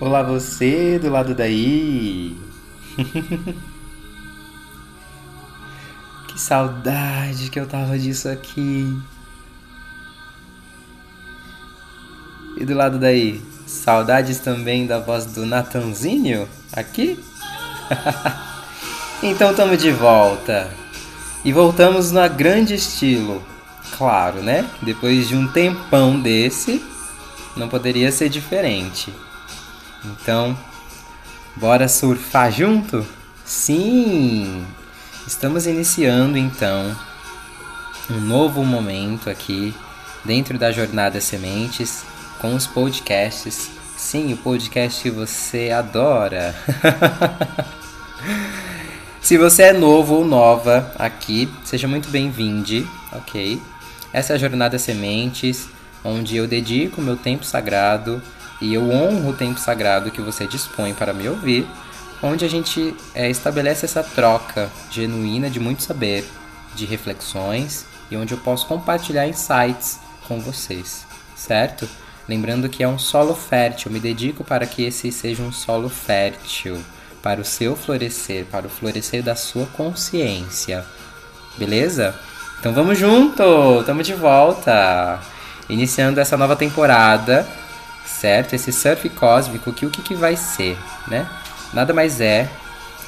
Olá você do lado daí. que saudade que eu tava disso aqui. E do lado daí, saudades também da voz do Natanzinho aqui? então estamos de volta. E voltamos no grande estilo. Claro, né? Depois de um tempão desse, não poderia ser diferente. Então, bora surfar junto? Sim! Estamos iniciando então um novo momento aqui dentro da Jornada Sementes com os podcasts. Sim, o podcast que você adora. Se você é novo ou nova aqui, seja muito bem-vindo, ok? Essa é a Jornada Sementes, onde eu dedico meu tempo sagrado e eu honro o tempo sagrado que você dispõe para me ouvir, onde a gente é, estabelece essa troca genuína de muito saber, de reflexões e onde eu posso compartilhar insights com vocês, certo? Lembrando que é um solo fértil, me dedico para que esse seja um solo fértil para o seu florescer, para o florescer da sua consciência. Beleza? Então vamos junto! Estamos de volta! Iniciando essa nova temporada certo? Esse surf cósmico, que o que, que vai ser, né? Nada mais é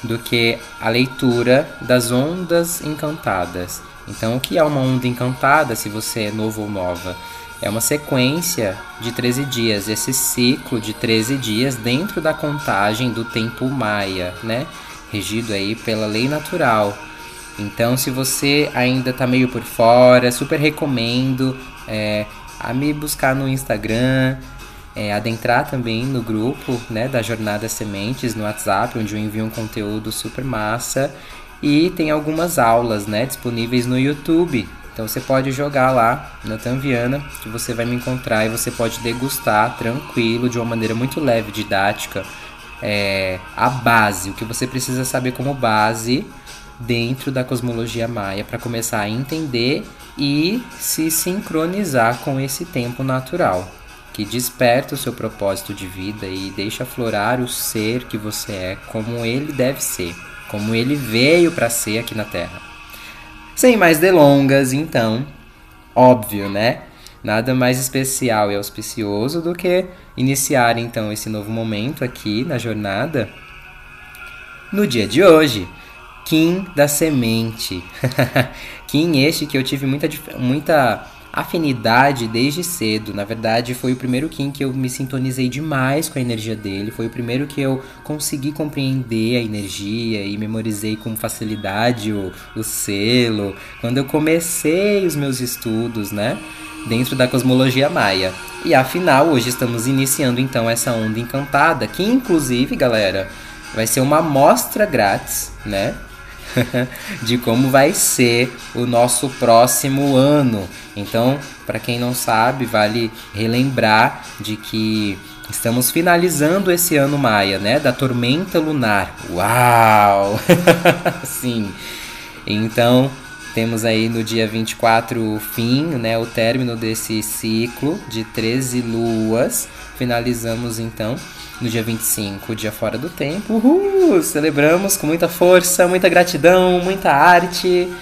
do que a leitura das ondas encantadas. Então, o que é uma onda encantada, se você é novo ou nova? É uma sequência de 13 dias, esse ciclo de 13 dias dentro da contagem do tempo maia, né? Regido aí pela lei natural. Então, se você ainda tá meio por fora, super recomendo é, a me buscar no Instagram, é, adentrar também no grupo né, da Jornada Sementes no WhatsApp, onde eu envio um conteúdo super massa. E tem algumas aulas né, disponíveis no YouTube. Então você pode jogar lá na Tanviana, que você vai me encontrar e você pode degustar tranquilo, de uma maneira muito leve, didática, é, a base, o que você precisa saber como base dentro da cosmologia maia para começar a entender e se sincronizar com esse tempo natural que desperta o seu propósito de vida e deixa florar o ser que você é como ele deve ser, como ele veio para ser aqui na Terra. Sem mais delongas, então, óbvio, né? Nada mais especial e auspicioso do que iniciar então esse novo momento aqui na jornada no dia de hoje. Kim da semente. Kim este que eu tive muita, muita afinidade desde cedo. Na verdade, foi o primeiro Kim que eu me sintonizei demais com a energia dele. Foi o primeiro que eu consegui compreender a energia e memorizei com facilidade o, o selo. Quando eu comecei os meus estudos, né? Dentro da cosmologia maia. E afinal, hoje estamos iniciando então essa onda encantada, que inclusive, galera, vai ser uma amostra grátis, né? de como vai ser o nosso próximo ano. Então, para quem não sabe, vale relembrar de que estamos finalizando esse ano maia, né, da tormenta lunar. Uau! Sim. Então, temos aí no dia 24 o fim, né, o término desse ciclo de 13 luas. Finalizamos então no dia 25, dia fora do tempo. Uhul! Celebramos com muita força, muita gratidão, muita arte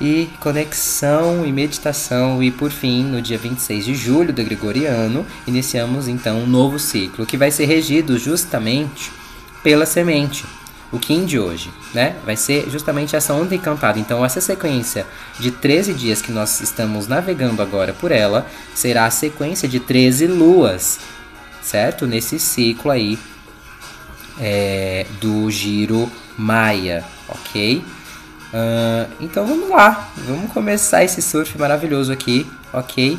e conexão e meditação. E por fim, no dia 26 de julho do Gregoriano, iniciamos então um novo ciclo que vai ser regido justamente pela semente. O Kim de hoje, né? Vai ser justamente essa onda encantada. Então, essa sequência de 13 dias que nós estamos navegando agora por ela será a sequência de 13 luas certo? Nesse ciclo aí é, do giro Maia, ok? Uh, então vamos lá, vamos começar esse surf maravilhoso aqui, ok?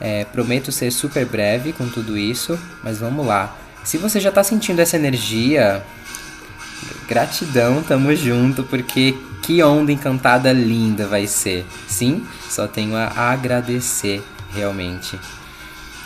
É, prometo ser super breve com tudo isso, mas vamos lá. Se você já está sentindo essa energia, gratidão, tamo junto, porque que onda encantada linda vai ser. Sim, só tenho a agradecer realmente.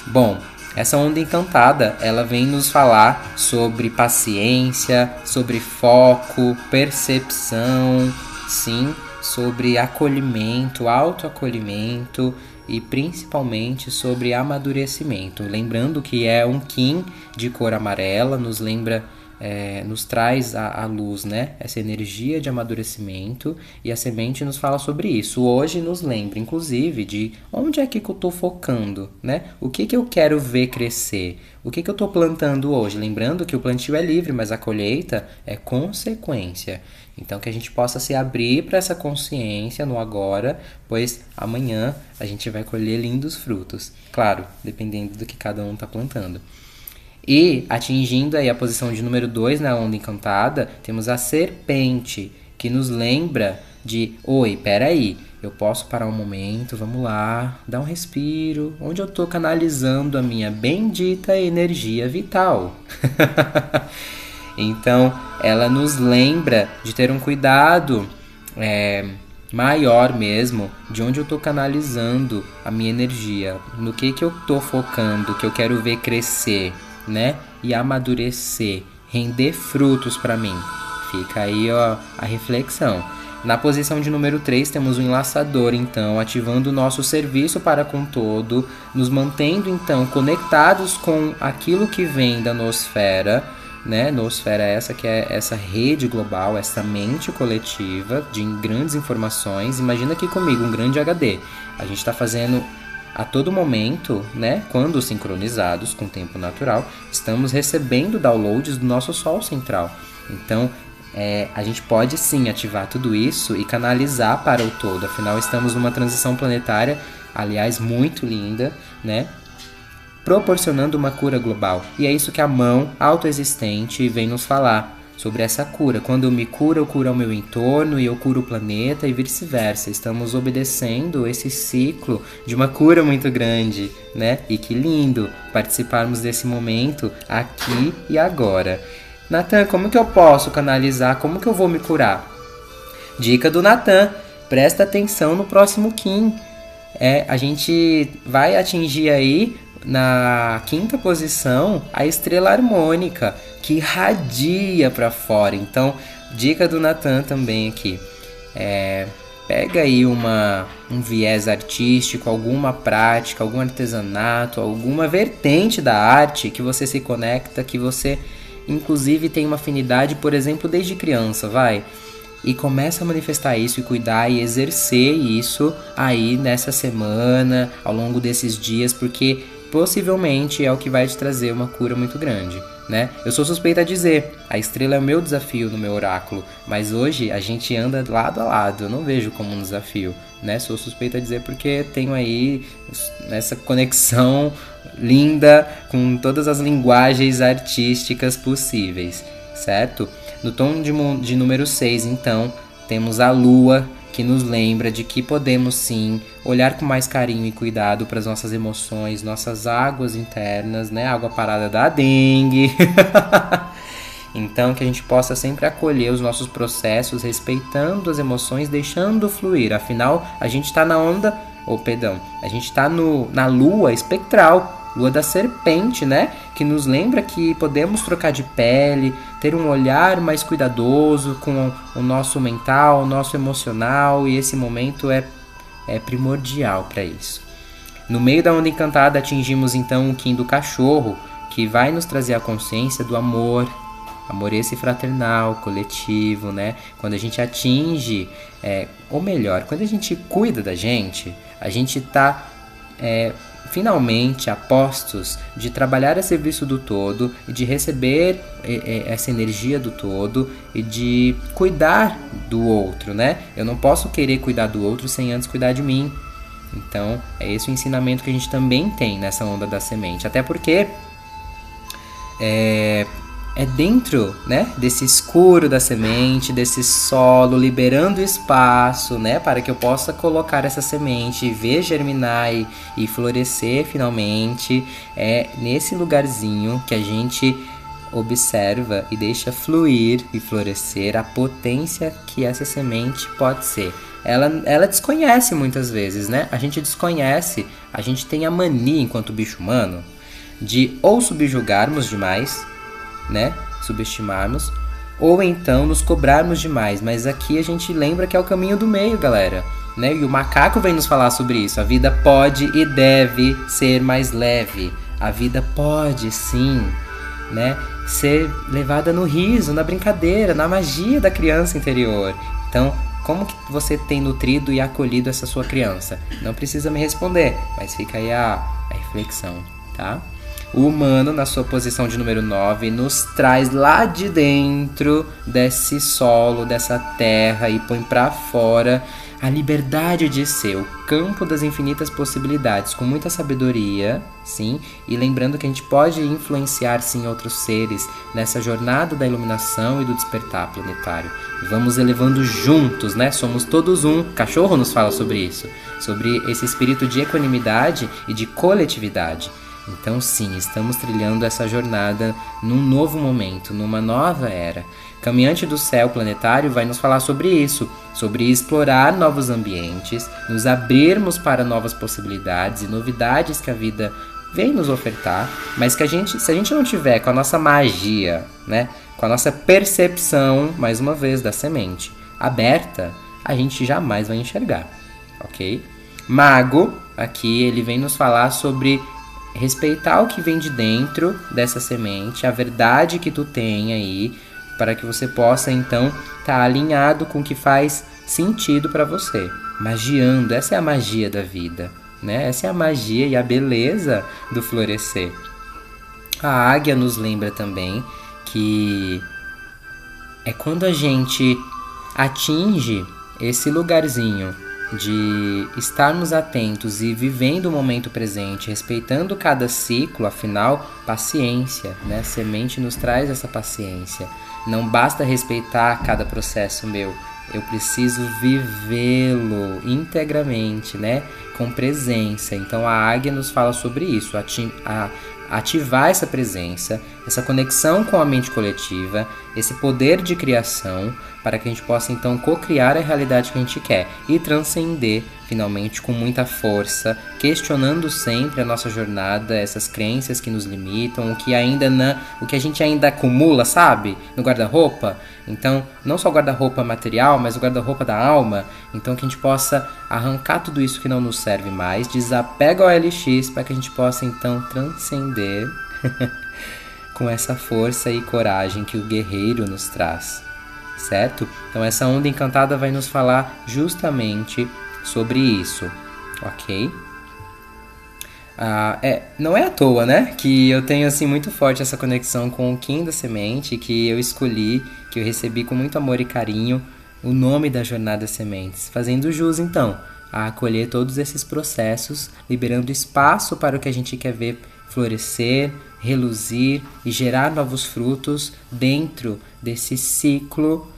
Bom, essa onda encantada, ela vem nos falar sobre paciência, sobre foco, percepção, sim, sobre acolhimento, autoacolhimento e principalmente sobre amadurecimento. Lembrando que é um Kim de cor amarela, nos lembra é, nos traz a, luz, né? Essa energia de amadurecimento e a semente nos fala sobre isso. Hoje nos lembra, inclusive, de onde é que eu estou focando, né? O que, que eu quero ver crescer? O que, que eu estou plantando hoje? Lembrando que o plantio é livre, mas a colheita é consequência. Então que a gente possa se abrir para essa consciência no agora, pois amanhã a gente vai colher lindos frutos. Claro, dependendo do que cada um está plantando. E atingindo aí a posição de número 2 na onda encantada, temos a serpente, que nos lembra de: oi, peraí, eu posso parar um momento, vamos lá, dar um respiro, onde eu estou canalizando a minha bendita energia vital. então, ela nos lembra de ter um cuidado é, maior mesmo, de onde eu estou canalizando a minha energia, no que, que eu estou focando, que eu quero ver crescer né? E amadurecer, render frutos para mim. Fica aí ó, a reflexão. Na posição de número 3 temos o enlaçador, então, ativando o nosso serviço para com todo, nos mantendo então conectados com aquilo que vem da nosfera, né? Nosfera é essa que é essa rede global, essa mente coletiva de grandes informações. Imagina aqui comigo um grande HD. A gente está fazendo a todo momento, né, quando sincronizados com o tempo natural, estamos recebendo downloads do nosso Sol central. Então, é, a gente pode sim ativar tudo isso e canalizar para o todo. Afinal, estamos numa transição planetária, aliás, muito linda, né? Proporcionando uma cura global. E é isso que a mão autoexistente vem nos falar sobre essa cura. Quando eu me curo, eu curo o meu entorno e eu curo o planeta e vice-versa. Estamos obedecendo esse ciclo de uma cura muito grande, né? E que lindo participarmos desse momento aqui e agora. Natan, como que eu posso canalizar? Como que eu vou me curar? Dica do Natan: presta atenção no próximo Kim. É, a gente vai atingir aí na quinta posição a estrela harmônica que radia para fora. Então, dica do Natan também aqui. É, pega aí uma, um viés artístico, alguma prática, algum artesanato, alguma vertente da arte que você se conecta, que você inclusive tem uma afinidade, por exemplo, desde criança, vai. E começa a manifestar isso e cuidar e exercer isso aí nessa semana, ao longo desses dias, porque possivelmente é o que vai te trazer uma cura muito grande. Né? Eu sou suspeita a dizer, a estrela é o meu desafio no meu oráculo, mas hoje a gente anda lado a lado, eu não vejo como um desafio, né? Sou suspeita a dizer porque tenho aí essa conexão linda com todas as linguagens artísticas possíveis, certo? No tom de, de número 6, então, temos a lua que nos lembra de que podemos sim olhar com mais carinho e cuidado para as nossas emoções, nossas águas internas, né? Água parada da dengue. então que a gente possa sempre acolher os nossos processos, respeitando as emoções, deixando fluir. Afinal, a gente está na onda, ou oh, perdão, a gente está na lua espectral lua da serpente, né? Que nos lembra que podemos trocar de pele, ter um olhar mais cuidadoso com o nosso mental, o nosso emocional, e esse momento é, é primordial para isso. No meio da onda encantada, atingimos então o Kim do cachorro, que vai nos trazer a consciência do amor, amor esse fraternal, coletivo, né? Quando a gente atinge, é, ou melhor, quando a gente cuida da gente, a gente tá é, finalmente a postos de trabalhar a serviço do todo e de receber essa energia do todo e de cuidar do outro, né? Eu não posso querer cuidar do outro sem antes cuidar de mim. Então, é esse o ensinamento que a gente também tem nessa onda da semente. Até porque é, é dentro, né, desse escuro da semente, desse solo, liberando espaço, né, para que eu possa colocar essa semente, ver germinar e, e florescer finalmente. É nesse lugarzinho que a gente observa e deixa fluir e florescer a potência que essa semente pode ser. Ela, ela desconhece muitas vezes, né? A gente desconhece, a gente tem a mania enquanto bicho humano de ou subjugarmos demais né, subestimarmos, ou então nos cobrarmos demais. Mas aqui a gente lembra que é o caminho do meio, galera. Né? E o macaco vem nos falar sobre isso. A vida pode e deve ser mais leve. A vida pode sim, né, ser levada no riso, na brincadeira, na magia da criança interior. Então, como que você tem nutrido e acolhido essa sua criança? Não precisa me responder, mas fica aí a, a reflexão, tá? O humano, na sua posição de número 9, nos traz lá de dentro desse solo, dessa terra e põe para fora a liberdade de ser, o campo das infinitas possibilidades, com muita sabedoria, sim, e lembrando que a gente pode influenciar sim outros seres nessa jornada da iluminação e do despertar planetário. Vamos elevando juntos, né? Somos todos um. Cachorro nos fala sobre isso, sobre esse espírito de equanimidade e de coletividade. Então, sim, estamos trilhando essa jornada num novo momento, numa nova era. Caminhante do Céu Planetário vai nos falar sobre isso, sobre explorar novos ambientes, nos abrirmos para novas possibilidades e novidades que a vida vem nos ofertar, mas que a gente, se a gente não tiver com a nossa magia, né, com a nossa percepção, mais uma vez, da semente aberta, a gente jamais vai enxergar, ok? Mago, aqui ele vem nos falar sobre respeitar o que vem de dentro dessa semente, a verdade que tu tem aí, para que você possa então estar tá alinhado com o que faz sentido para você. Magiando, essa é a magia da vida, né? Essa é a magia e a beleza do florescer. A águia nos lembra também que é quando a gente atinge esse lugarzinho de estarmos atentos e vivendo o momento presente, respeitando cada ciclo, afinal, paciência, né? A semente nos traz essa paciência. Não basta respeitar cada processo meu, eu preciso vivê-lo integramente, né? Com presença. Então a águia nos fala sobre isso, ativar essa presença, essa conexão com a mente coletiva, esse poder de criação, para que a gente possa então co-criar a realidade que a gente quer e transcender finalmente com muita força, questionando sempre a nossa jornada, essas crenças que nos limitam, o que ainda não, o que a gente ainda acumula, sabe, no guarda-roupa. Então, não só o guarda-roupa material, mas o guarda-roupa da alma. Então, que a gente possa arrancar tudo isso que não nos serve mais, desapega o LX para que a gente possa então transcender com essa força e coragem que o guerreiro nos traz. Certo? Então, essa onda encantada vai nos falar justamente sobre isso, ok? Ah, é, não é à toa, né? Que eu tenho assim muito forte essa conexão com o Kim da Semente, que eu escolhi, que eu recebi com muito amor e carinho o nome da Jornada Sementes, fazendo jus então a acolher todos esses processos, liberando espaço para o que a gente quer ver florescer, reluzir e gerar novos frutos dentro desse ciclo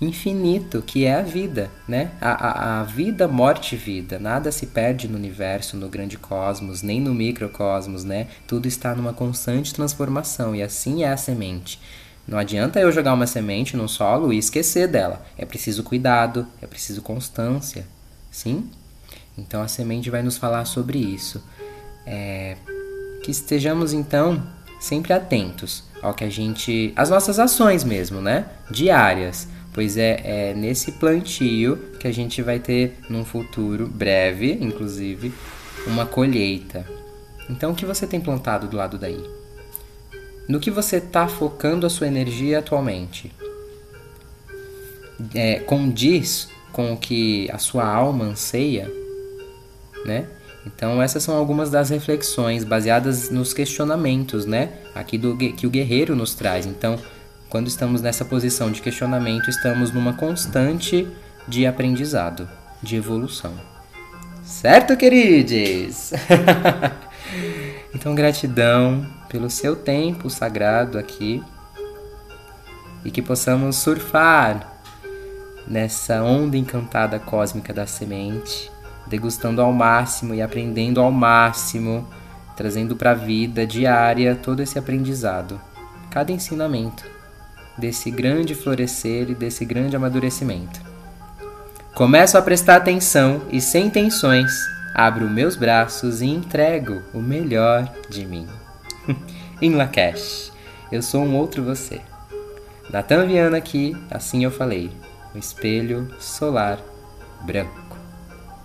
infinito que é a vida, né? A, a, a, vida, morte vida. Nada se perde no universo, no grande cosmos, nem no microcosmos, né? Tudo está numa constante transformação e assim é a semente. Não adianta eu jogar uma semente no solo e esquecer dela. É preciso cuidado, é preciso constância, sim? Então a semente vai nos falar sobre isso. É, que estejamos então sempre atentos ao que a gente, as nossas ações mesmo, né? Diárias pois é, é nesse plantio que a gente vai ter num futuro breve, inclusive, uma colheita. Então, o que você tem plantado do lado daí? No que você está focando a sua energia atualmente? É, condiz com o que a sua alma anseia, né? Então essas são algumas das reflexões baseadas nos questionamentos, né? Aqui do que o guerreiro nos traz. Então quando estamos nessa posição de questionamento, estamos numa constante de aprendizado, de evolução. Certo, queridos? então, gratidão pelo seu tempo sagrado aqui e que possamos surfar nessa onda encantada cósmica da semente, degustando ao máximo e aprendendo ao máximo, trazendo para a vida diária todo esse aprendizado, cada ensinamento desse grande florescer e desse grande amadurecimento. Começo a prestar atenção e, sem tensões, abro meus braços e entrego o melhor de mim. em Lakesh, eu sou um outro você. Natan Viana aqui, assim eu falei. O espelho solar branco.